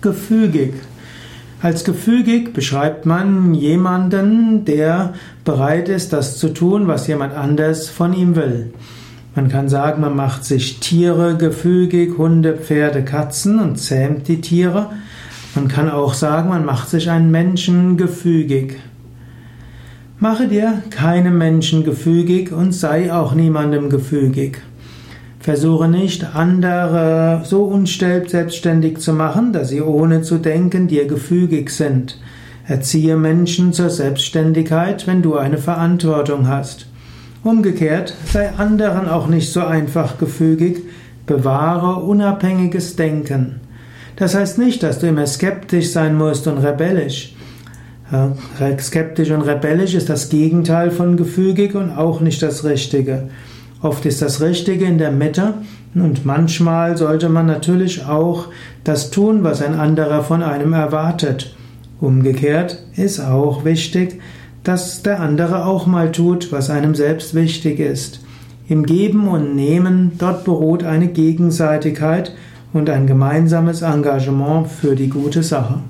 gefügig. Als gefügig beschreibt man jemanden, der bereit ist, das zu tun, was jemand anders von ihm will. Man kann sagen, man macht sich Tiere gefügig, Hunde, Pferde, Katzen und zähmt die Tiere. Man kann auch sagen, man macht sich einen Menschen gefügig. Mache dir keine Menschen gefügig und sei auch niemandem gefügig. Versuche nicht, andere so unstellt selbstständig zu machen, dass sie ohne zu denken dir gefügig sind. Erziehe Menschen zur Selbstständigkeit, wenn du eine Verantwortung hast. Umgekehrt, sei anderen auch nicht so einfach gefügig, bewahre unabhängiges Denken. Das heißt nicht, dass du immer skeptisch sein musst und rebellisch. Skeptisch und rebellisch ist das Gegenteil von gefügig und auch nicht das Richtige. Oft ist das Richtige in der Mitte und manchmal sollte man natürlich auch das tun, was ein anderer von einem erwartet. Umgekehrt ist auch wichtig, dass der andere auch mal tut, was einem selbst wichtig ist. Im Geben und Nehmen, dort beruht eine Gegenseitigkeit und ein gemeinsames Engagement für die gute Sache.